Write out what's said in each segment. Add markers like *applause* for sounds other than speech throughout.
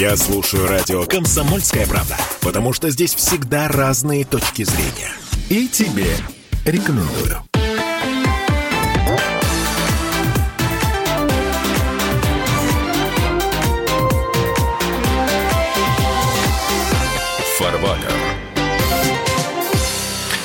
Я слушаю радио «Комсомольская правда», потому что здесь всегда разные точки зрения. И тебе рекомендую. Фарватер.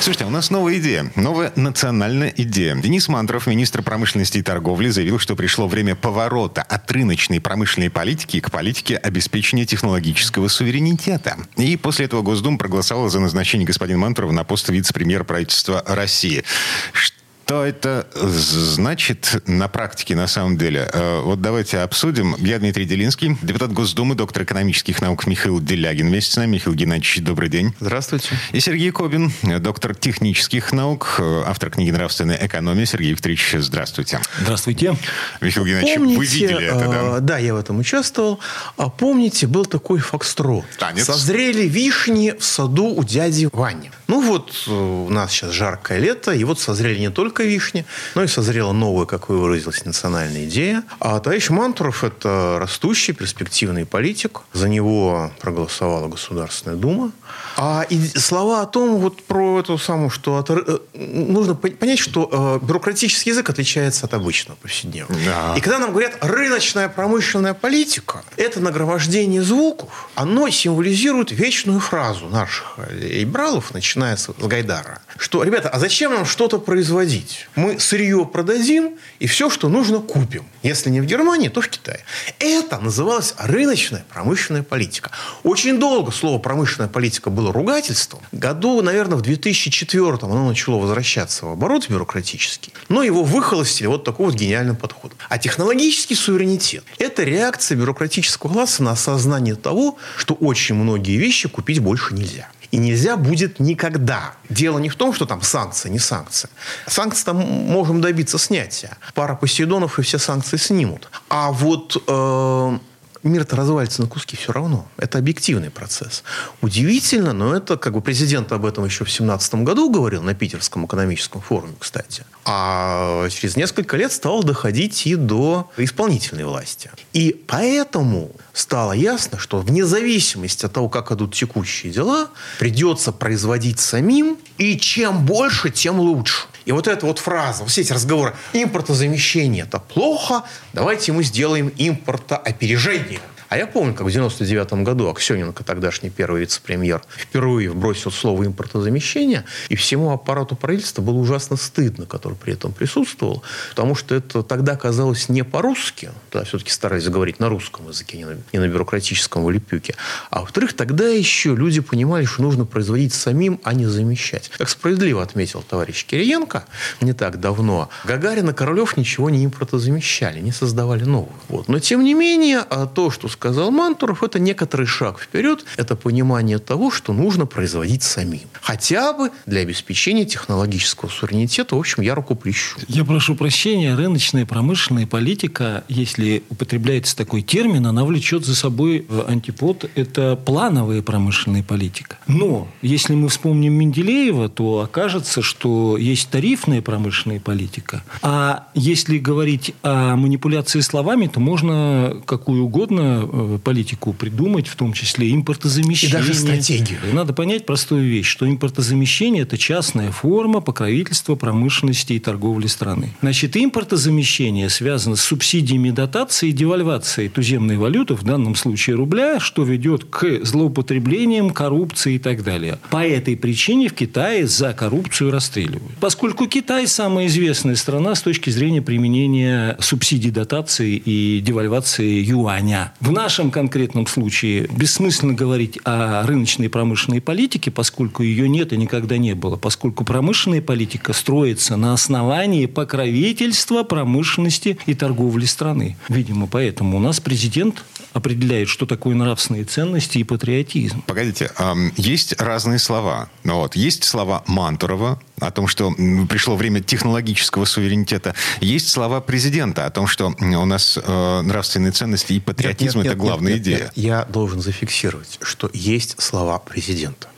Слушайте, у нас новая идея, новая национальная идея. Денис Мантров, министр промышленности и торговли, заявил, что пришло время поворота от рыночной промышленной политики к политике обеспечения технологического суверенитета. И после этого Госдума проголосовала за назначение господина Мантрова на пост вице-премьера правительства России. Что это значит на практике, на самом деле? Э, вот давайте обсудим. Я Дмитрий Делинский, депутат Госдумы, доктор экономических наук Михаил Делягин вместе с нами. Михаил Геннадьевич, добрый день. Здравствуйте. И Сергей Кобин, доктор технических наук, автор книги «Нравственная экономия». Сергей Викторович, здравствуйте. Здравствуйте. Михаил Геннадьевич, Помните, вы видели это, да? э, да, я в этом участвовал. А помните, был такой фокстрот. Танец. Созрели вишни в саду у дяди Вани. Ну вот, э, у нас сейчас жаркое лето, и вот созрели не только вишни, но и созрела новая, как вы выразились, национальная идея. А товарищ Мантуров – это растущий, перспективный политик. За него проголосовала Государственная Дума. А и слова о том, вот про эту самую, что от, э, нужно пон- понять, что э, бюрократический язык отличается от обычного повседневного. Да. И когда нам говорят рыночная промышленная политика, это нагромождение звуков, оно символизирует вечную фразу наших либералов, начиная с Гайдара, что, ребята, а зачем нам что-то производить? Мы сырье продадим и все, что нужно, купим. Если не в Германии, то в Китае. Это называлось рыночная промышленная политика. Очень долго слово промышленная политика было ругательством. Году, наверное, в 2004 оно начало возвращаться в оборот бюрократический. Но его выхолостили вот такой вот гениальным подходом. А технологический суверенитет – это реакция бюрократического класса на осознание того, что очень многие вещи купить больше нельзя. И нельзя будет никогда. Дело не в том, что там санкция, не санкция. Санкции там можем добиться снятия. Пара Посейдонов и все санкции снимут. А вот э, мир-то развалится на куски все равно. Это объективный процесс. Удивительно, но это как бы президент об этом еще в 2017 году говорил на Питерском экономическом форуме, кстати. А через несколько лет стало доходить и до исполнительной власти. И поэтому стало ясно, что вне зависимости от того, как идут текущие дела, придется производить самим, и чем больше, тем лучше. И вот эта вот фраза, все эти разговоры, импортозамещение – это плохо, давайте мы сделаем импортоопережение. А я помню, как в 99 году Аксененко, тогдашний первый вице-премьер, впервые вбросил слово импортозамещение, и всему аппарату правительства было ужасно стыдно, который при этом присутствовал, потому что это тогда казалось не по-русски, тогда все-таки старались говорить на русском языке, не на, не на бюрократическом валюпюке. А во-вторых, тогда еще люди понимали, что нужно производить самим, а не замещать. Как справедливо отметил товарищ Кириенко не так давно, Гагарин и Королев ничего не импортозамещали, не создавали нового. Вот. Но тем не менее, а то, что сказал Мантуров, это некоторый шаг вперед, это понимание того, что нужно производить самим. Хотя бы для обеспечения технологического суверенитета, в общем, я руку плещу. Я прошу прощения, рыночная промышленная политика, если употребляется такой термин, она влечет за собой в антипод, это плановая промышленная политика. Но если мы вспомним Менделеева, то окажется, что есть тарифная промышленная политика. А если говорить о манипуляции словами, то можно какую угодно политику придумать, в том числе импортозамещение. И даже стратегию. Надо понять простую вещь, что импортозамещение – это частная форма покровительства промышленности и торговли страны. Значит, импортозамещение связано с субсидиями дотации и девальвацией туземной валюты, в данном случае рубля, что ведет к злоупотреблениям, коррупции и так далее. По этой причине в Китае за коррупцию расстреливают. Поскольку Китай самая известная страна с точки зрения применения субсидий дотации и девальвации юаня. В нашем конкретном случае бессмысленно говорить о рыночной промышленной политике, поскольку ее нет и никогда не было, поскольку промышленная политика строится на основании покровительства промышленности и торговли страны. Видимо, поэтому у нас президент определяет, что такое нравственные ценности и патриотизм. Погодите, есть разные слова. Ну Вот. Есть слова Мантурова о том, что пришло время технологического суверенитета. Есть слова президента о том, что у нас э, нравственные ценности и патриотизм Нет, нет, это главная нет, нет, идея. нет. Я должен зафиксировать, что есть слова президента.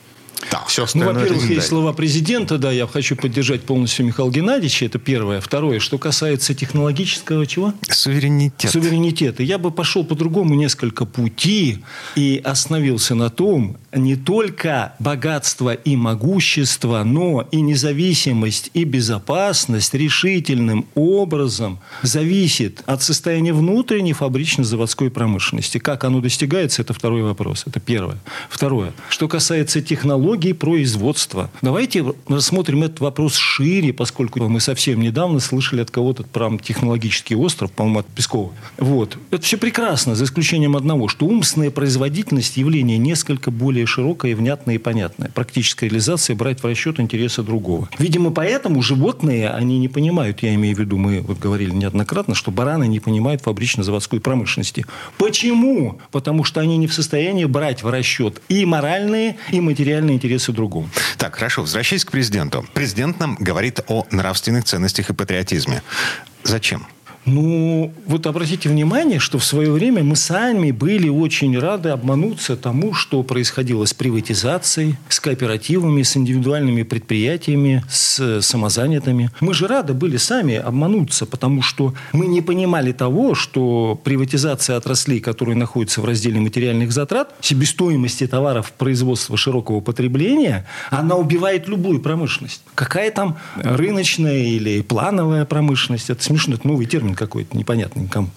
Да, все Ну, остальное во-первых, это есть слова президента, да, я хочу поддержать полностью Михаила Геннадьевича, это первое. Второе, что касается технологического чего? Суверенитет. Суверенитета. Я бы пошел по-другому несколько пути и остановился на том, не только богатство и могущество, но и независимость и безопасность решительным образом зависит от состояния внутренней фабрично-заводской промышленности. Как оно достигается, это второй вопрос. Это первое. Второе. Что касается технологий производства. Давайте рассмотрим этот вопрос шире, поскольку мы совсем недавно слышали от кого-то про технологический остров, по-моему, от Пескова. Вот. Это все прекрасно, за исключением одного, что умственная производительность явление несколько более широкое, внятное и понятное. Практическая реализация брать в расчет интересы другого. Видимо, поэтому животные, они не понимают, я имею в виду, мы вот говорили неоднократно, что бараны не понимают фабрично-заводской промышленности. Почему? Потому что они не в состоянии брать в расчет и моральные, и материальные интересы другого. Так, хорошо, возвращаясь к президенту. Президент нам говорит о нравственных ценностях и патриотизме. Зачем? Ну, вот обратите внимание, что в свое время мы сами были очень рады обмануться тому, что происходило с приватизацией, с кооперативами, с индивидуальными предприятиями, с самозанятыми. Мы же рады были сами обмануться, потому что мы не понимали того, что приватизация отраслей, которые находятся в разделе материальных затрат, себестоимости товаров производства широкого потребления, она убивает любую промышленность. Какая там рыночная или плановая промышленность? Это смешно, это новый термин какой-то, непонятный никому.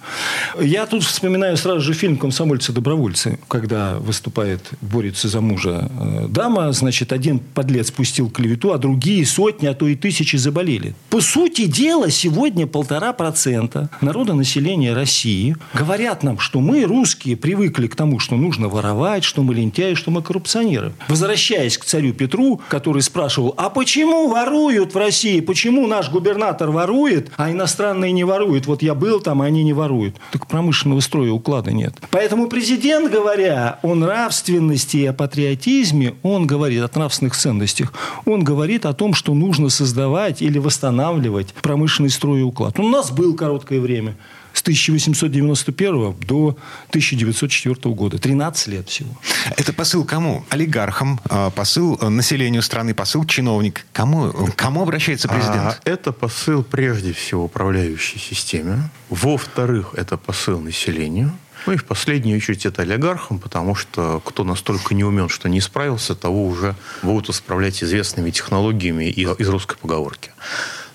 Я тут вспоминаю сразу же фильм «Комсомольцы-добровольцы», когда выступает, борется за мужа э, дама, значит, один подлец пустил клевету, а другие сотни, а то и тысячи заболели. По сути дела, сегодня полтора процента народа населения России говорят нам, что мы, русские, привыкли к тому, что нужно воровать, что мы лентяи, что мы коррупционеры. Возвращаясь к царю Петру, который спрашивал, а почему воруют в России? Почему наш губернатор ворует, а иностранные не воруют? Вот я был там, а они не воруют. Так промышленного строя уклада нет. Поэтому президент, говоря о нравственности и о патриотизме, он говорит о нравственных ценностях. Он говорит о том, что нужно создавать или восстанавливать промышленный строй и уклад. У нас был короткое время. С 1891 до 1904 года. 13 лет всего. Это посыл кому? Олигархам, э, посыл э, населению страны, посыл чиновник. Кому, кому обращается президент? А это посыл прежде всего управляющей системе. Во-вторых, это посыл населению. Ну и в последнюю очередь это олигархам, потому что кто настолько не умен, что не справился, того уже будут исправлять известными технологиями из, из русской поговорки.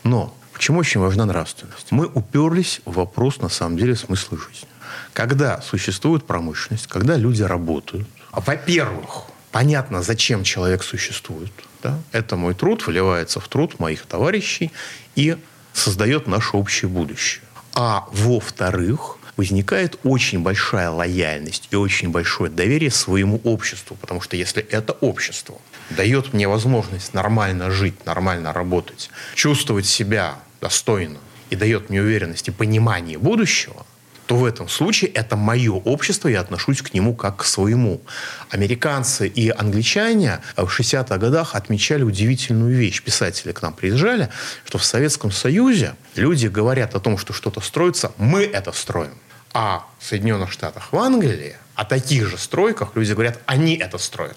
Но почему очень важна нравственность? Мы уперлись в вопрос, на самом деле, смысла жизни. Когда существует промышленность, когда люди работают, а, во-первых, понятно, зачем человек существует. Да? Это мой труд выливается в труд моих товарищей и создает наше общее будущее. А во-вторых, возникает очень большая лояльность и очень большое доверие своему обществу. Потому что если это общество дает мне возможность нормально жить, нормально работать, чувствовать себя достойно и дает мне уверенность и понимание будущего, то в этом случае это мое общество, я отношусь к нему как к своему. Американцы и англичане в 60-х годах отмечали удивительную вещь. Писатели к нам приезжали, что в Советском Союзе люди говорят о том, что что-то строится, мы это строим. А в Соединенных Штатах, в Англии, о таких же стройках люди говорят, они это строят.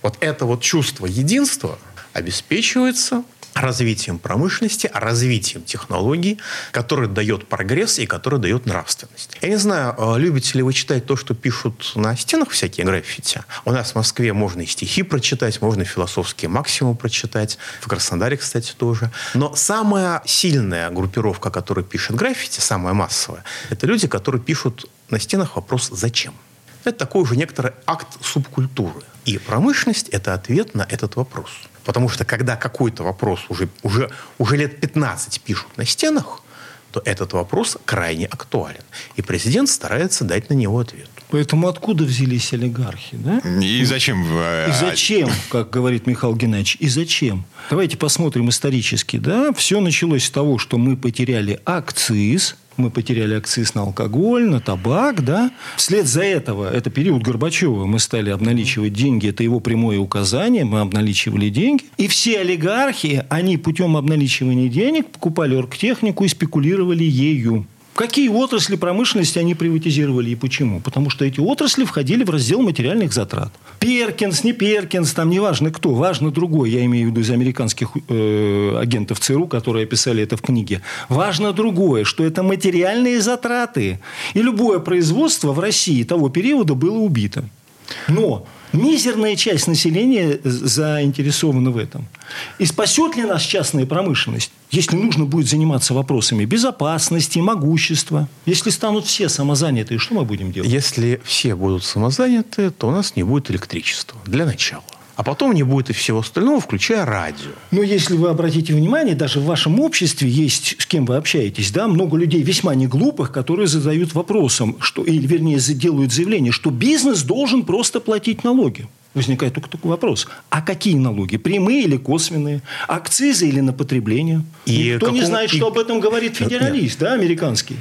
Вот это вот чувство единства обеспечивается развитием промышленности, развитием технологий, который дает прогресс и который дает нравственность. Я не знаю, э, любите ли вы читать то, что пишут на стенах всякие граффити. У нас в Москве можно и стихи прочитать, можно философские максимумы прочитать. В Краснодаре, кстати, тоже. Но самая сильная группировка, которая пишет граффити, самая массовая, это люди, которые пишут на стенах вопрос «Зачем?». Это такой уже некоторый акт субкультуры. И промышленность – это ответ на этот вопрос. Потому что когда какой-то вопрос уже, уже, уже лет 15 пишут на стенах, то этот вопрос крайне актуален. И президент старается дать на него ответ. Поэтому откуда взялись олигархи, да? И зачем? э, И зачем, как говорит Михаил Геннадьевич, и зачем? Давайте посмотрим исторически. Да? Все началось с того, что мы потеряли акциз, мы потеряли акциз на алкоголь, на табак, да. Вслед за этого, это период Горбачева, мы стали обналичивать деньги, это его прямое указание, мы обналичивали деньги. И все олигархи, они путем обналичивания денег покупали оргтехнику и спекулировали ею. Какие отрасли промышленности они приватизировали и почему? Потому что эти отрасли входили в раздел материальных затрат. Перкинс, не Перкинс, там неважно кто, важно другой. Я имею в виду из американских э, агентов ЦРУ, которые описали это в книге. Важно другое, что это материальные затраты. И любое производство в России того периода было убито. Но Мизерная часть населения заинтересована в этом. И спасет ли нас частная промышленность, если нужно будет заниматься вопросами безопасности, могущества? Если станут все самозанятые, что мы будем делать? Если все будут самозаняты, то у нас не будет электричества. Для начала. А потом не будет и всего остального, включая радио. Но если вы обратите внимание, даже в вашем обществе есть, с кем вы общаетесь, да, много людей весьма не глупых, которые задают вопросом, что, или, вернее, делают заявление, что бизнес должен просто платить налоги. Возникает только такой вопрос. А какие налоги? Прямые или косвенные? Акцизы или на потребление? И Никто каком... не знает, что об этом говорит федералист, Нет. да, американский.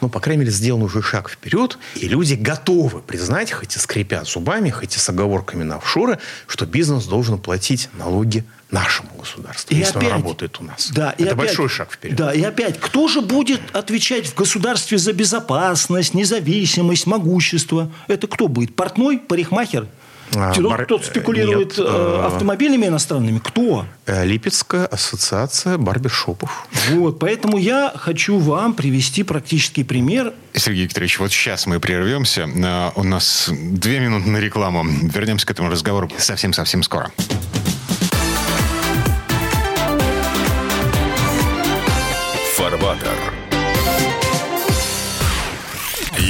Ну, по крайней мере, сделан уже шаг вперед, и люди готовы признать, хоть и скрипя зубами, хоть и с оговорками на офшоры, что бизнес должен платить налоги нашему государству, и если опять, он работает у нас. Да, Это и большой опять, шаг вперед. Да, и опять, кто же будет отвечать в государстве за безопасность, независимость, могущество? Это кто будет? Портной, парикмахер? А, тот, бар... тот спекулирует Нет, э, автомобилями иностранными. Кто? Э, Липецкая ассоциация барбершопов. Вот, поэтому я хочу вам привести практический пример. Сергей Викторович, вот сейчас мы прервемся. Э, у нас две минуты на рекламу. Вернемся к этому разговору совсем-совсем скоро. Фарватер.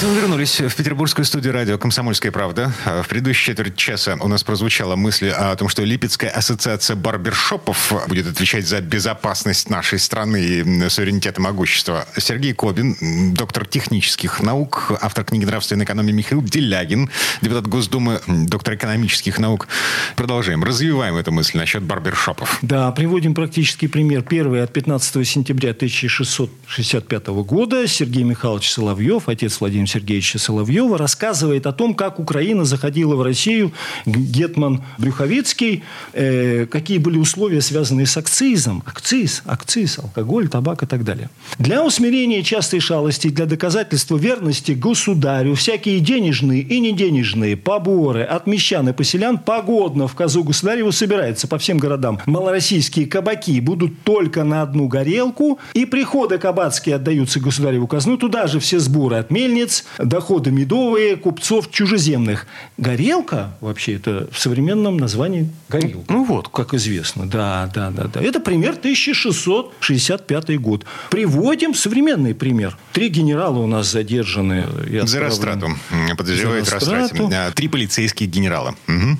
Мы вернулись в петербургскую студию радио «Комсомольская правда». А в предыдущей четверть часа у нас прозвучала мысль о том, что Липецкая ассоциация барбершопов будет отвечать за безопасность нашей страны и суверенитет и могущество. Сергей Кобин, доктор технических наук, автор книги «Нравственная экономия» Михаил Делягин, депутат Госдумы, доктор экономических наук. Продолжаем, развиваем эту мысль насчет барбершопов. Да, приводим практический пример. Первый от 15 сентября 1665 года Сергей Михайлович Соловьев, отец Владимира Сергеевича Соловьева, рассказывает о том, как Украина заходила в Россию, Гетман Брюховицкий, э, какие были условия, связанные с акцизом. Акциз, акциз, алкоголь, табак и так далее. Для усмирения частой шалости, для доказательства верности государю, всякие денежные и неденежные поборы от мещан и поселян погодно в казу государеву собираются по всем городам. Малороссийские кабаки будут только на одну горелку, и приходы кабацкие отдаются государеву казну, туда же все сборы от мельниц, доходы медовые купцов чужеземных. Горелка, вообще, это в современном названии горилка. Ну вот, как известно. Да, да, да. да. Это пример 1665 год. Приводим современный пример. Три генерала у нас задержаны. За растрату. Подозревают растрате. Три полицейских генерала. Угу.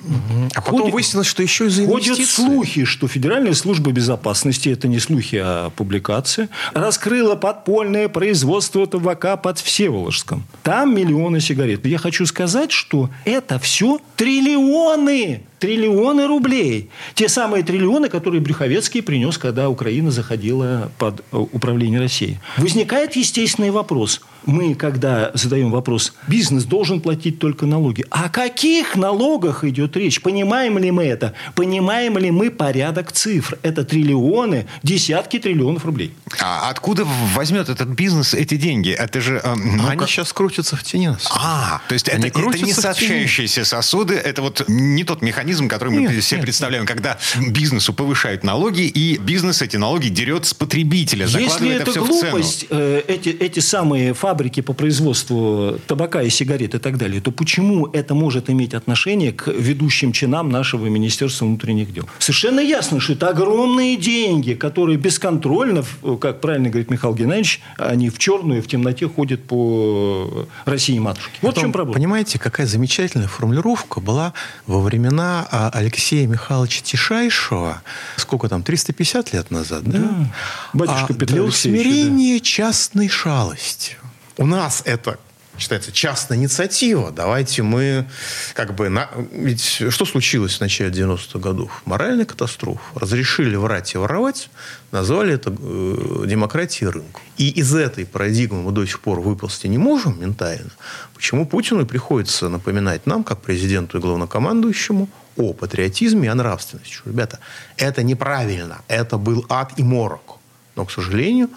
А потом Ходит, выяснилось, что еще и за инвестиции. Ходят слухи, что Федеральная служба безопасности, это не слухи, а публикация, раскрыла подпольное производство табака под Всеволожском. Там миллионы сигарет. Я хочу сказать, что это все триллионы триллионы рублей. Те самые триллионы, которые Брюховецкий принес, когда Украина заходила под э, управление России. Возникает естественный вопрос. Мы, когда задаем вопрос, бизнес должен платить только налоги. О каких налогах идет речь? Понимаем ли мы это? Понимаем ли мы порядок цифр? Это триллионы, десятки триллионов рублей. А откуда возьмет этот бизнес эти деньги? Это же... Э, ну, Они как... сейчас крутятся в тени. А, то есть Они это, это не сообщающиеся сосуды, это вот не тот механизм, который мы нет, себе нет, представляем, нет. когда бизнесу повышают налоги, и бизнес эти налоги дерет с потребителя, Если это, это глупость, э, эти, эти самые фабрики по производству табака и сигарет и так далее, то почему это может иметь отношение к ведущим чинам нашего Министерства внутренних дел? Совершенно ясно, что это огромные деньги, которые бесконтрольно, как правильно говорит Михаил Геннадьевич, они в черную, в темноте ходят по России матушке. Вот Потом, в чем проблема. Понимаете, какая замечательная формулировка была во времена а Алексея Михайловича Тишайшего, сколько там, 350 лет назад, да? да. Батюшка а Петр для усмирения да. частной шалости. У нас это считается частная инициатива. Давайте мы как бы... На... Ведь что случилось в начале 90-х годов? Моральная катастрофа. Разрешили врать и воровать, назвали это э, демократией рынка. И из этой парадигмы мы до сих пор выползти не можем ментально. Почему Путину приходится напоминать нам, как президенту и главнокомандующему, о патриотизме и о нравственности. Ребята, это неправильно. Это был ад и морок. Но, к сожалению,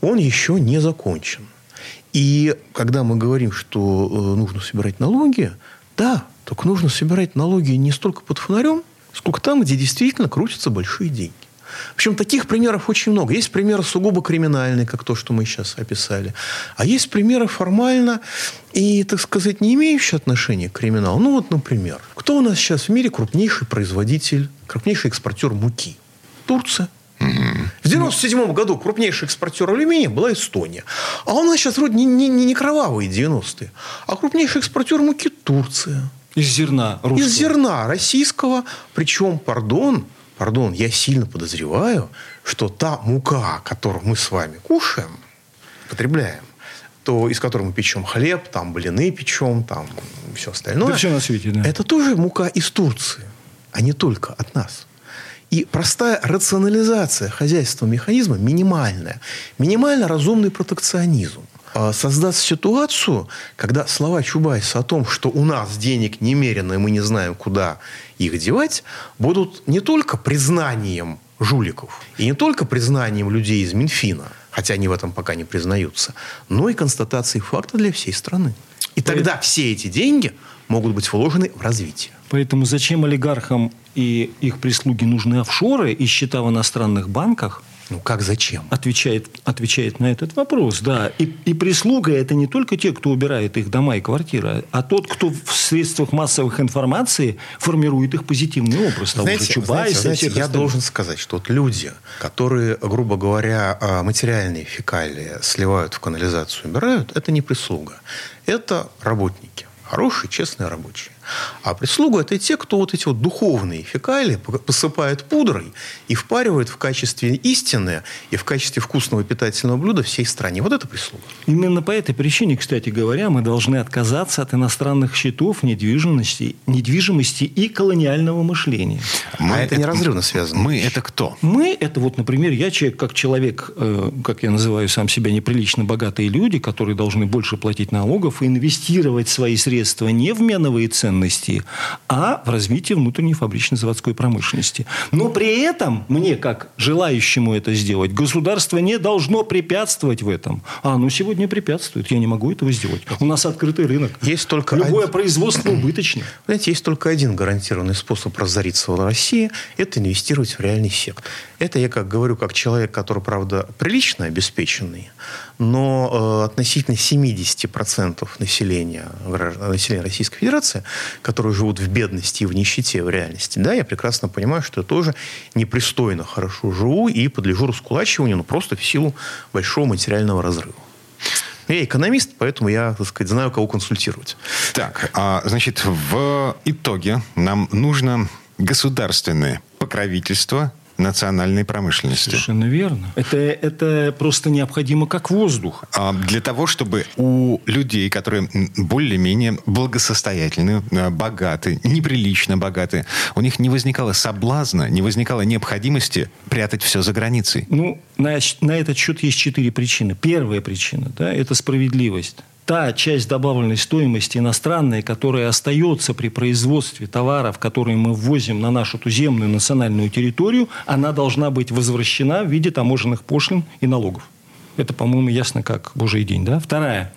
он еще не закончен. И когда мы говорим, что э, нужно собирать налоги, да, только нужно собирать налоги не столько под фонарем, сколько там, где действительно крутятся большие деньги. Причем таких примеров очень много. Есть примеры сугубо криминальные, как то, что мы сейчас описали. А есть примеры формально и, так сказать, не имеющие отношения к криминалу. Ну вот, например, кто у нас сейчас в мире крупнейший производитель, крупнейший экспортер муки? Турция. В 97 году крупнейший экспортер алюминия была Эстония. А у нас сейчас вроде не, не, не кровавые 90-е, а крупнейший экспортер муки Турция. Из зерна русского. Из зерна российского. Причем, пардон, пардон, я сильно подозреваю, что та мука, которую мы с вами кушаем, потребляем, то из которой мы печем хлеб, там блины печем, там все остальное. Да все на свете, да. Это тоже мука из Турции, а не только от нас. И простая рационализация хозяйственного механизма минимальная. Минимально разумный протекционизм а, создаст ситуацию, когда слова Чубайса о том, что у нас денег немерено, и мы не знаем, куда их девать, будут не только признанием жуликов, и не только признанием людей из Минфина, хотя они в этом пока не признаются, но и констатацией факта для всей страны. И тогда все эти деньги могут быть вложены в развитие. Поэтому зачем олигархам и их прислуги нужны офшоры и счета в иностранных банках? Ну как зачем? Отвечает, отвечает на этот вопрос, да. И, и прислуга это не только те, кто убирает их дома и квартиры, а тот, кто в средствах массовых информации формирует их позитивный образ. Того знаете, же Чубайса, знаете, знаете, я остальных. должен сказать, что вот люди, которые, грубо говоря, а, материальные фекалии сливают в канализацию, убирают, это не прислуга. Это работники. Хорошие, честные рабочие. А прислуга – это те, кто вот эти вот духовные фекалии посыпает пудрой и впаривает в качестве истины и в качестве вкусного питательного блюда всей стране. Вот это прислуга. Именно по этой причине, кстати говоря, мы должны отказаться от иностранных счетов, недвижимости, недвижимости и колониального мышления. а это неразрывно связано. Мы это кто? Мы – это вот, например, я человек, как человек, э, как я называю сам себя, неприлично богатые люди, которые должны больше платить налогов и инвестировать свои средства не в меновые ценности, а в развитие внутренней фабрично-заводской промышленности. Но при этом мне, как желающему это сделать, государство не должно препятствовать в этом. А оно сегодня препятствует. Я не могу этого сделать. У нас открытый рынок. Есть только Любое один- производство убыточно. Знаете, есть только один гарантированный способ разориться в России – это инвестировать в реальный сектор. Это я как говорю, как человек, который, правда, прилично обеспеченный, но э, относительно 70% населения, граждан- населения Российской Федерации, которые живут в бедности и в нищете в реальности, да, я прекрасно понимаю, что я тоже непристойно хорошо живу и подлежу раскулачиванию, но просто в силу большого материального разрыва. Я экономист, поэтому я, так сказать, знаю, кого консультировать. Так, а, значит, в итоге нам нужно государственное покровительство национальной промышленности. Совершенно верно. Это, это просто необходимо как воздух. А, Для того, чтобы у людей, которые более-менее благосостоятельны, а, богаты, неприлично богаты, у них не возникало соблазна, не возникало необходимости прятать все за границей. Ну, на, на этот счет есть четыре причины. Первая причина да, – это справедливость. Та часть добавленной стоимости иностранной, которая остается при производстве товаров, которые мы ввозим на нашу туземную национальную территорию, она должна быть возвращена в виде таможенных пошлин и налогов. Это, по-моему, ясно как божий день. Да? Вторая.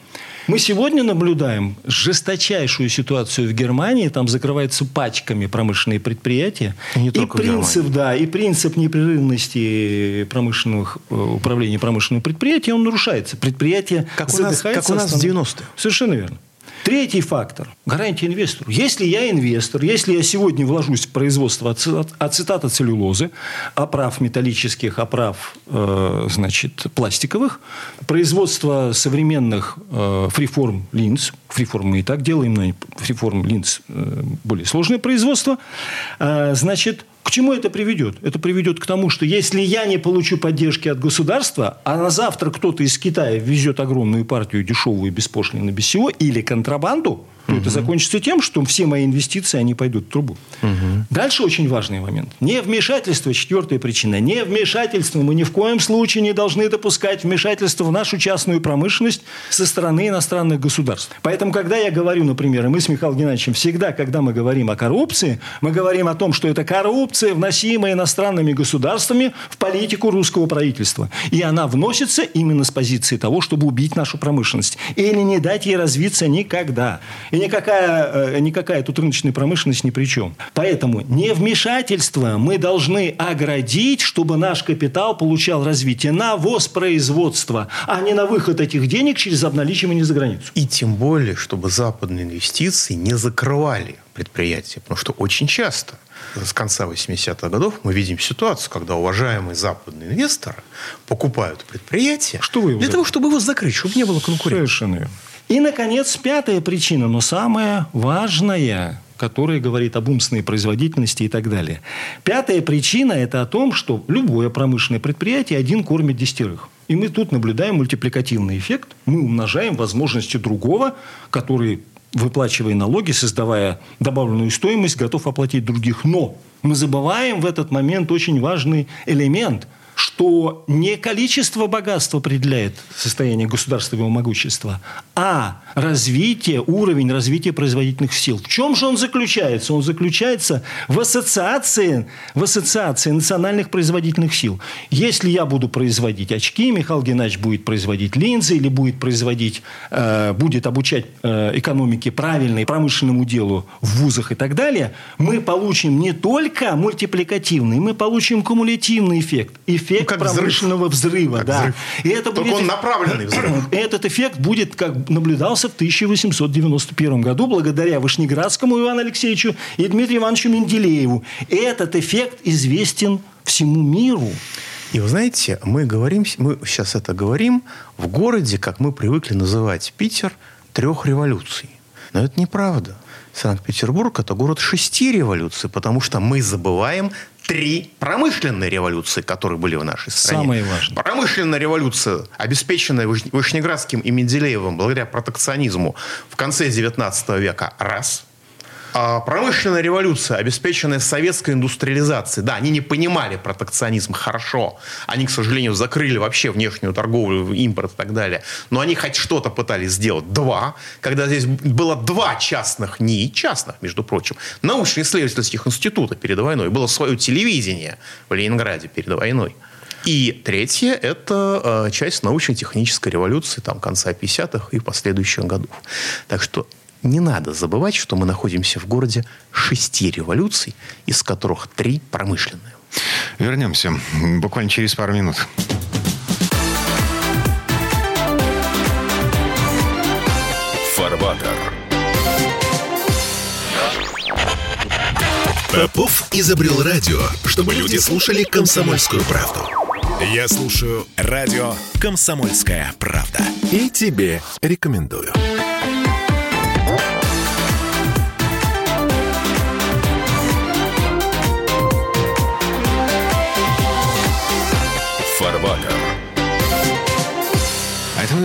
Мы сегодня наблюдаем жесточайшую ситуацию в Германии. Там закрываются пачками промышленные предприятия. И не в принцип, да, и принцип непрерывности промышленных, э, управления промышленным предприятием, он нарушается. Предприятие Как у нас- как у нас в останов- 90-е. Совершенно верно. Третий фактор – гарантия инвестору. Если я инвестор, если я сегодня вложусь в производство ацетат- ацетата целлюлозы, оправ металлических, оправ э, значит, пластиковых, производство современных э, фриформ линз, Фриформ мы и так делаем, но фриформ линз э, более сложное производство. А, значит, к чему это приведет? Это приведет к тому, что если я не получу поддержки от государства, а на завтра кто-то из Китая везет огромную партию дешевую, беспошлино, без всего, или контрабанду, то угу. это закончится тем, что все мои инвестиции, они пойдут в трубу. Угу. Дальше очень важный момент. Не вмешательство, четвертая причина. Не вмешательство. Мы ни в коем случае не должны допускать вмешательство в нашу частную промышленность со стороны иностранных государств. Поэтому, когда я говорю, например, и мы с Михаилом Геннадьевичем всегда, когда мы говорим о коррупции, мы говорим о том, что это коррупция, вносимая иностранными государствами в политику русского правительства. И она вносится именно с позиции того, чтобы убить нашу промышленность. Или не дать ей развиться никогда. И никакая, э, никакая тут рыночная промышленность ни при чем. Поэтому не вмешательство мы должны оградить, чтобы наш капитал получал развитие на воспроизводство, а не на выход этих денег через обналичивание за границу. И тем более, чтобы западные инвестиции не закрывали предприятия. Потому что очень часто с конца 80-х годов мы видим ситуацию, когда уважаемые западные инвесторы покупают предприятие что вы для того, чтобы его закрыть, чтобы не было конкуренции. Совершенно верно. И, наконец, пятая причина, но самая важная, которая говорит об умственной производительности и так далее. Пятая причина – это о том, что любое промышленное предприятие один кормит десятерых. И мы тут наблюдаем мультипликативный эффект. Мы умножаем возможности другого, который, выплачивая налоги, создавая добавленную стоимость, готов оплатить других. Но мы забываем в этот момент очень важный элемент – что не количество богатства определяет состояние государственного могущества, а развитие, уровень развития производительных сил. В чем же он заключается? Он заключается в ассоциации, в ассоциации национальных производительных сил. Если я буду производить очки, Михаил Геннадьевич будет производить линзы или будет производить, э, будет обучать э, экономике правильной, промышленному делу в вузах и так далее, мы получим не только мультипликативный, мы получим кумулятивный эффект. Эффект ну, как промышленного взрыв. взрыва. Как да. Взрыв. И это Только будет... он направленный взрыв. *clears throat* Этот эффект будет, как наблюдался в 1891 году, благодаря Вышнеградскому Ивану Алексеевичу и Дмитрию Ивановичу Менделееву. Этот эффект известен всему миру. И вы знаете, мы говорим, мы сейчас это говорим в городе, как мы привыкли называть Питер, трех революций. Но это неправда. Санкт-Петербург – это город шести революций, потому что мы забываем три промышленные революции, которые были в нашей стране. Самое важное. Промышленная революция, обеспеченная Вышнеградским и Менделеевым благодаря протекционизму в конце 19 века – раз – промышленная революция, обеспеченная советской индустриализацией, да, они не понимали протекционизм хорошо. Они, к сожалению, закрыли вообще внешнюю торговлю, импорт и так далее. Но они хоть что-то пытались сделать. Два. Когда здесь было два частных, не частных, между прочим, научно-исследовательских института перед войной. Было свое телевидение в Ленинграде перед войной. И третье – это э, часть научно-технической революции там, конца 50-х и последующих годов. Так что не надо забывать, что мы находимся в городе шести революций, из которых три промышленные. Вернемся буквально через пару минут. Фарватер. Попов изобрел радио, чтобы люди слушали комсомольскую правду. Я слушаю радио «Комсомольская правда». И тебе рекомендую.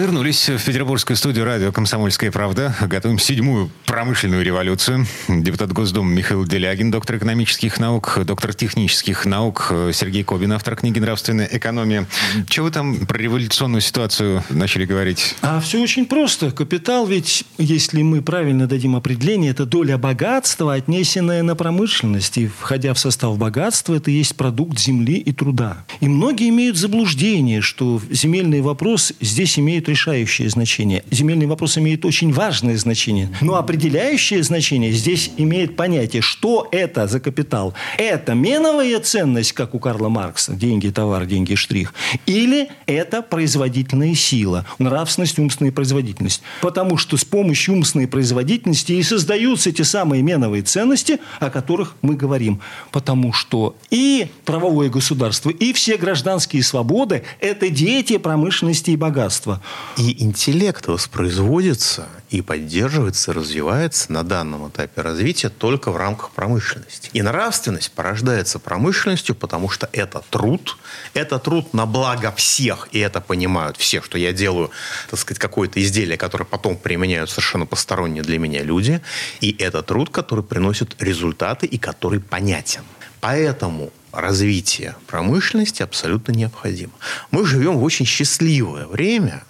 Вернулись в петербургскую студию радио «Комсомольская правда». Готовим седьмую промышленную революцию. Депутат Госдумы Михаил Делягин, доктор экономических наук, доктор технических наук, Сергей Кобин, автор книги «Нравственная экономия». Чего вы там про революционную ситуацию начали говорить? А все очень просто. Капитал ведь, если мы правильно дадим определение, это доля богатства, отнесенная на промышленность. И входя в состав богатства, это есть продукт земли и труда. И многие имеют заблуждение, что земельный вопрос здесь имеет решающее значение. Земельный вопрос имеет очень важное значение. Но определяющее значение здесь имеет понятие, что это за капитал. Это меновая ценность, как у Карла Маркса, деньги, товар, деньги, штрих. Или это производительная сила, нравственность, умственная производительность. Потому что с помощью умственной производительности и создаются эти самые меновые ценности, о которых мы говорим. Потому что и правовое государство, и все гражданские свободы – это дети промышленности и богатства. И интеллект воспроизводится и поддерживается, развивается на данном этапе развития только в рамках промышленности. И нравственность порождается промышленностью, потому что это труд, это труд на благо всех, и это понимают все, что я делаю, так сказать, какое-то изделие, которое потом применяют совершенно посторонние для меня люди, и это труд, который приносит результаты и который понятен. Поэтому развитие промышленности абсолютно необходимо. Мы живем в очень счастливое время,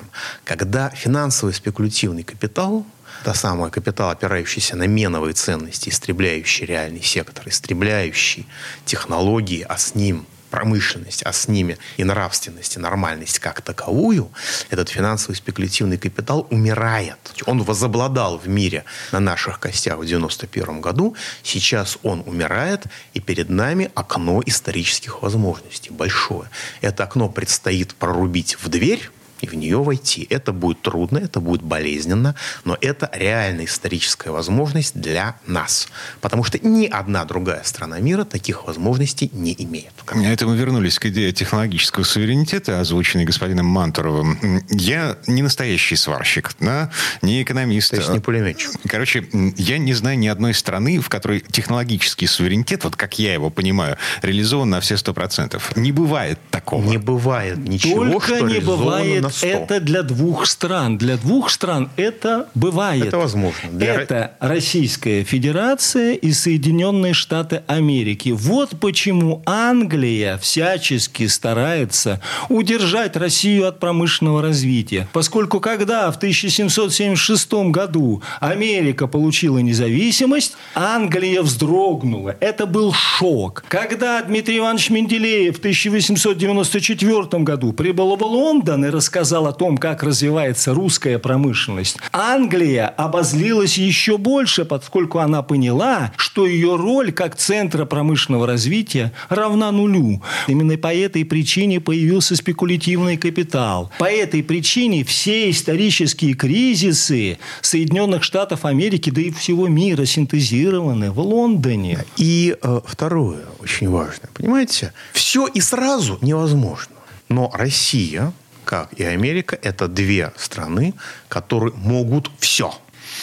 когда финансовый спекулятивный капитал та самая капитал, опирающийся на меновые ценности, истребляющий реальный сектор, истребляющий технологии, а с ним промышленность, а с ними и нравственность, и нормальность как таковую, этот финансовый спекулятивный капитал умирает. Он возобладал в мире на наших костях в 91 году, сейчас он умирает, и перед нами окно исторических возможностей большое. Это окно предстоит прорубить в дверь, и в нее войти. Это будет трудно, это будет болезненно, но это реальная историческая возможность для нас. Потому что ни одна другая страна мира таких возможностей не имеет. Это мы вернулись к идее технологического суверенитета, озвученной господином Мантуровым. Я не настоящий сварщик, да? не экономист. То есть не пулеметчик. Короче, я не знаю ни одной страны, в которой технологический суверенитет, вот как я его понимаю, реализован на все сто процентов. Не бывает такого. Не бывает ничего, Только что не бывает на 100. это для двух стран. Для двух стран это бывает. Это возможно. Для... Это Российская Федерация и Соединенные Штаты Америки. Вот почему Англия всячески старается удержать Россию от промышленного развития. Поскольку когда в 1776 году Америка получила независимость, Англия вздрогнула. Это был шок. Когда Дмитрий Иванович Менделеев в 1894 году прибыл в Лондон и рассказал о том, как развивается русская промышленность, Англия обозлилась еще больше, поскольку она поняла, что ее роль как центра промышленного развития равна нулю. Именно по этой причине появился спекулятивный капитал. По этой причине все исторические кризисы Соединенных Штатов Америки, да и всего мира синтезированы в Лондоне. И э, второе, очень важное. Понимаете, все и сразу невозможно. Но Россия, как и Америка, это две страны, которые могут все.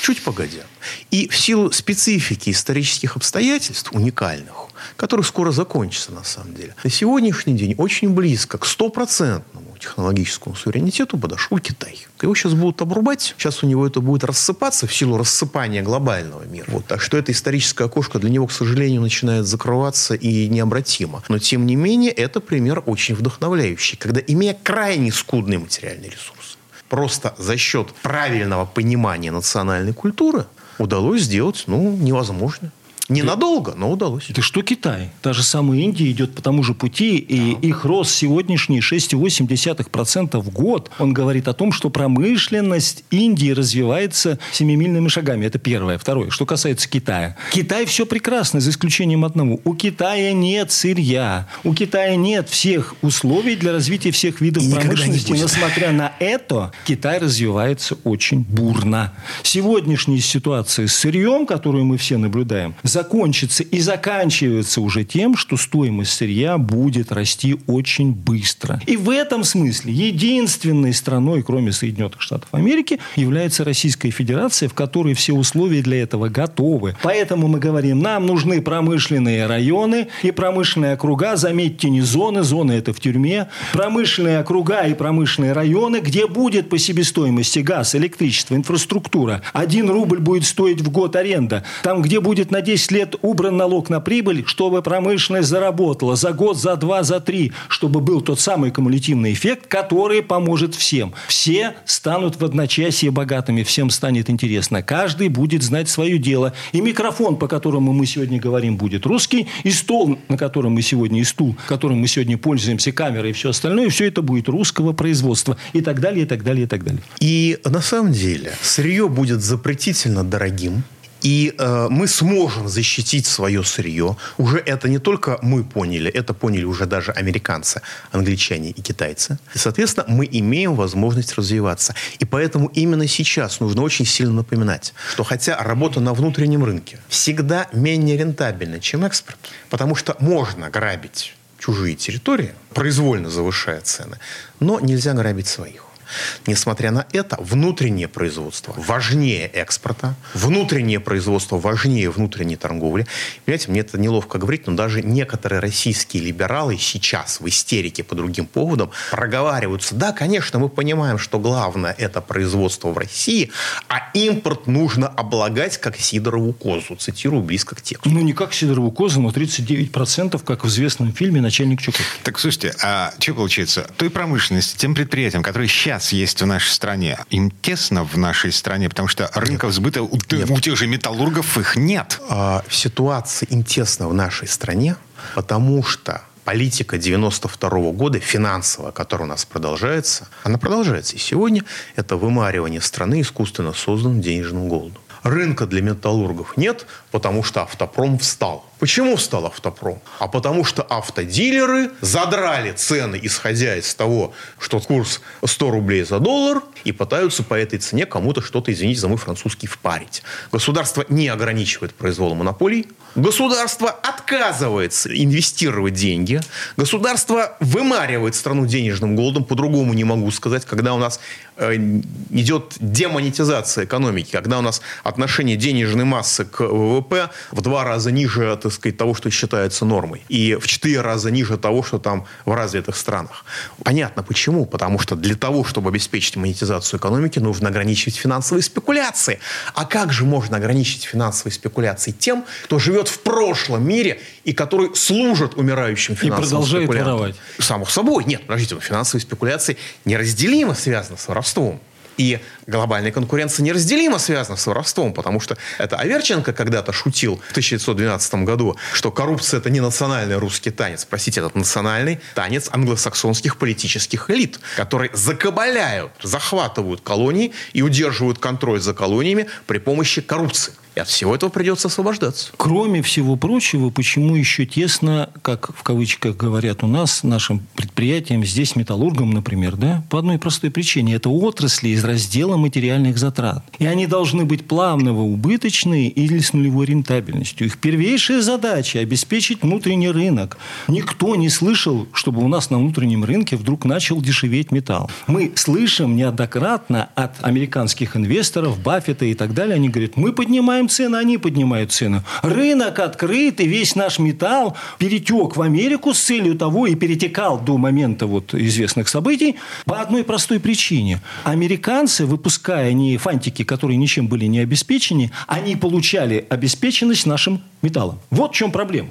Чуть погодя. И в силу специфики исторических обстоятельств уникальных, которые скоро закончатся на самом деле, на сегодняшний день очень близко к стопроцентному технологическому суверенитету подошел Китай. Его сейчас будут обрубать, сейчас у него это будет рассыпаться в силу рассыпания глобального мира. Вот, так что это историческое окошко для него, к сожалению, начинает закрываться и необратимо. Но, тем не менее, это пример очень вдохновляющий, когда, имея крайне скудный материальный ресурс, просто за счет правильного понимания национальной культуры удалось сделать, ну, невозможно. Ненадолго, но удалось. Это что Китай? Та же самая Индия идет по тому же пути, и их рост сегодняшний 6,8% в год. Он говорит о том, что промышленность Индии развивается семимильными шагами. Это первое. Второе. Что касается Китая. Китай все прекрасно, за исключением одного. У Китая нет сырья. У Китая нет всех условий для развития всех видов И промышленности. Несмотря на это, Китай развивается очень бурно. Сегодняшняя ситуация с сырьем, которую мы все наблюдаем, закончится и заканчивается уже тем, что стоимость сырья будет расти очень быстро. И в этом смысле единственной страной, кроме Соединенных Штатов Америки, является Российская Федерация, в которой все условия для этого готовы. Поэтому мы говорим, нам нужны промышленные районы и промышленные округа. Заметьте, не зоны, зоны это в тюрьме. Промышленные округа и промышленные районы, где будет по себестоимости газ, электричество, инфраструктура. Один рубль будет стоить в год аренда. Там, где будет на 10 лет убран налог на прибыль, чтобы промышленность заработала за год, за два, за три, чтобы был тот самый кумулятивный эффект, который поможет всем. Все станут в одночасье богатыми, всем станет интересно. Каждый будет знать свое дело. И микрофон, по которому мы сегодня говорим, будет русский, и стол, на котором мы сегодня, и стул, которым мы сегодня пользуемся, камера и все остальное, все это будет русского производства. И так далее, и так далее, и так далее. И на самом деле сырье будет запретительно дорогим. И э, мы сможем защитить свое сырье. Уже это не только мы поняли, это поняли уже даже американцы, англичане и китайцы. И, соответственно, мы имеем возможность развиваться. И поэтому именно сейчас нужно очень сильно напоминать, что хотя работа на внутреннем рынке всегда менее рентабельна, чем экспорт, потому что можно грабить чужие территории, произвольно завышая цены, но нельзя грабить своих. Несмотря на это, внутреннее производство важнее экспорта, внутреннее производство важнее внутренней торговли. Понимаете, мне это неловко говорить, но даже некоторые российские либералы сейчас в истерике по другим поводам проговариваются. Да, конечно, мы понимаем, что главное это производство в России, а импорт нужно облагать как Сидорову козу. Цитирую близко к тексту. Ну, не как Сидорову козу, но 39%, как в известном фильме «Начальник Чукотки». Так, слушайте, а что получается? Той промышленности, тем предприятиям, которые сейчас есть в нашей стране, им тесно в нашей стране, потому что рынков сбыта у, у тех же металлургов их нет. А, ситуация им тесно в нашей стране, потому что политика 92 -го года, финансовая, которая у нас продолжается, она продолжается и сегодня, это вымаривание страны искусственно созданным денежным голодом. Рынка для металлургов нет, потому что автопром встал. Почему встал автопром? А потому что автодилеры задрали цены, исходя из того, что курс 100 рублей за доллар, и пытаются по этой цене кому-то что-то, извините за мой французский, впарить. Государство не ограничивает произвол монополий. Государство отказывается инвестировать деньги. Государство вымаривает страну денежным голодом. По-другому не могу сказать, когда у нас э, идет демонетизация экономики, когда у нас отношение денежной массы к ВВП в два раза ниже так сказать, того, что считается нормой. И в четыре раза ниже того, что там в развитых странах. Понятно почему. Потому что для того, чтобы обеспечить монетизацию экономики, нужно ограничивать финансовые спекуляции. А как же можно ограничить финансовые спекуляции тем, кто живет в прошлом мире и который служит умирающим финансовым И продолжает воровать. Само собой. Нет, подождите, финансовые спекуляции неразделимо связаны с воровством. И глобальная конкуренция неразделимо связана с воровством, потому что это Аверченко когда-то шутил в 1912 году, что коррупция это не национальный русский танец. Простите, это национальный танец англосаксонских политических элит, которые закабаляют, захватывают колонии и удерживают контроль за колониями при помощи коррупции. И от всего этого придется освобождаться. Кроме всего прочего, почему еще тесно, как в кавычках говорят у нас, нашим предприятиям, здесь металлургам, например, да, по одной простой причине. Это отрасли из раздела материальных затрат. И они должны быть плавного убыточные или с нулевой рентабельностью. Их первейшая задача – обеспечить внутренний рынок. Никто не слышал, чтобы у нас на внутреннем рынке вдруг начал дешеветь металл. Мы слышим неоднократно от американских инвесторов, Баффета и так далее, они говорят, мы поднимаем цены, они поднимают цены. Рынок открыт, и весь наш металл перетек в Америку с целью того и перетекал до момента вот известных событий по одной простой причине. Американцы, выпуская не фантики, которые ничем были не обеспечены, они получали обеспеченность нашим металлом. Вот в чем проблема.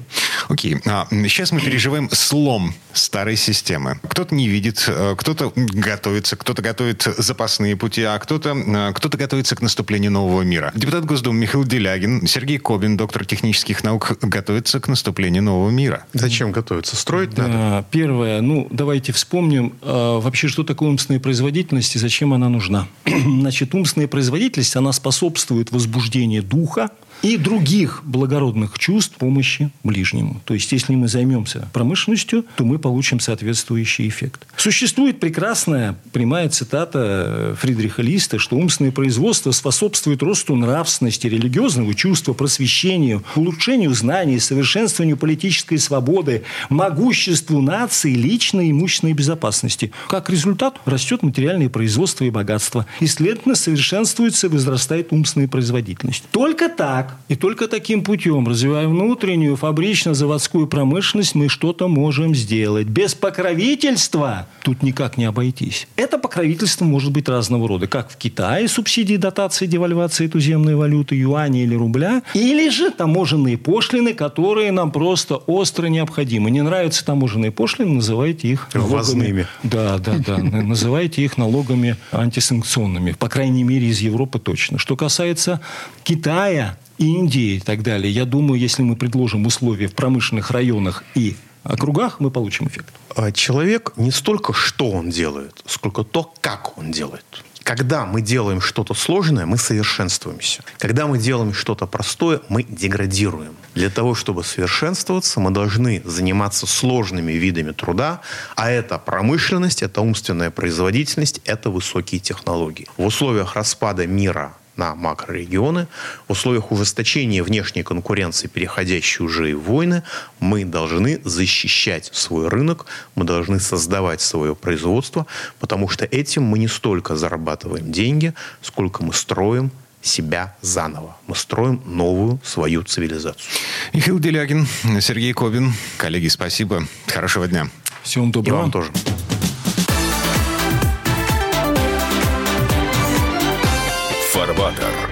Окей. А, сейчас мы переживаем слом старой системы. Кто-то не видит, э, кто-то готовится, кто-то готовит запасные пути, а кто-то э, кто готовится к наступлению нового мира. Депутат Госдумы Михаил Делягин, Сергей Кобин, доктор технических наук, готовится к наступлению нового мира. Зачем готовиться? Строить да, надо? Первое. Ну, давайте вспомним э, вообще, что такое умственная производительность и зачем она нужна. *clears throat* Значит, умственная производительность, она способствует возбуждению духа, и других благородных чувств помощи ближнему. То есть, если мы займемся промышленностью, то мы получим соответствующий эффект. Существует прекрасная прямая цитата э, Фридриха Листа, что умственное производство способствует росту нравственности, религиозного чувства, просвещению, улучшению знаний, совершенствованию политической свободы, могуществу нации, личной и имущественной безопасности. Как результат растет материальное производство и богатство. И, следовательно, совершенствуется и возрастает умственная производительность. Только так и только таким путем, развивая внутреннюю фабрично-заводскую промышленность, мы что-то можем сделать. Без покровительства тут никак не обойтись. Это покровительство может быть разного рода. Как в Китае субсидии, дотации, девальвации туземной валюты, юаня или рубля. Или же таможенные пошлины, которые нам просто остро необходимы. Не нравятся таможенные пошлины, называйте их Ввозными. Да, да, да. *laughs* Называйте их налогами антисанкционными. По крайней мере, из Европы точно. Что касается Китая, Индии и так далее, я думаю, если мы предложим условия в промышленных районах и округах, мы получим эффект. А Человек не столько что он делает, сколько то, как он делает. Когда мы делаем что-то сложное, мы совершенствуемся. Когда мы делаем что-то простое, мы деградируем. Для того, чтобы совершенствоваться, мы должны заниматься сложными видами труда, а это промышленность, это умственная производительность, это высокие технологии. В условиях распада мира на макрорегионы. В условиях ужесточения внешней конкуренции, переходящей уже и в войны, мы должны защищать свой рынок, мы должны создавать свое производство, потому что этим мы не столько зарабатываем деньги, сколько мы строим себя заново. Мы строим новую свою цивилизацию. Михаил Делягин, Сергей Кобин. Коллеги, спасибо. Хорошего дня. Всего доброго. И вам тоже. Фарбатер.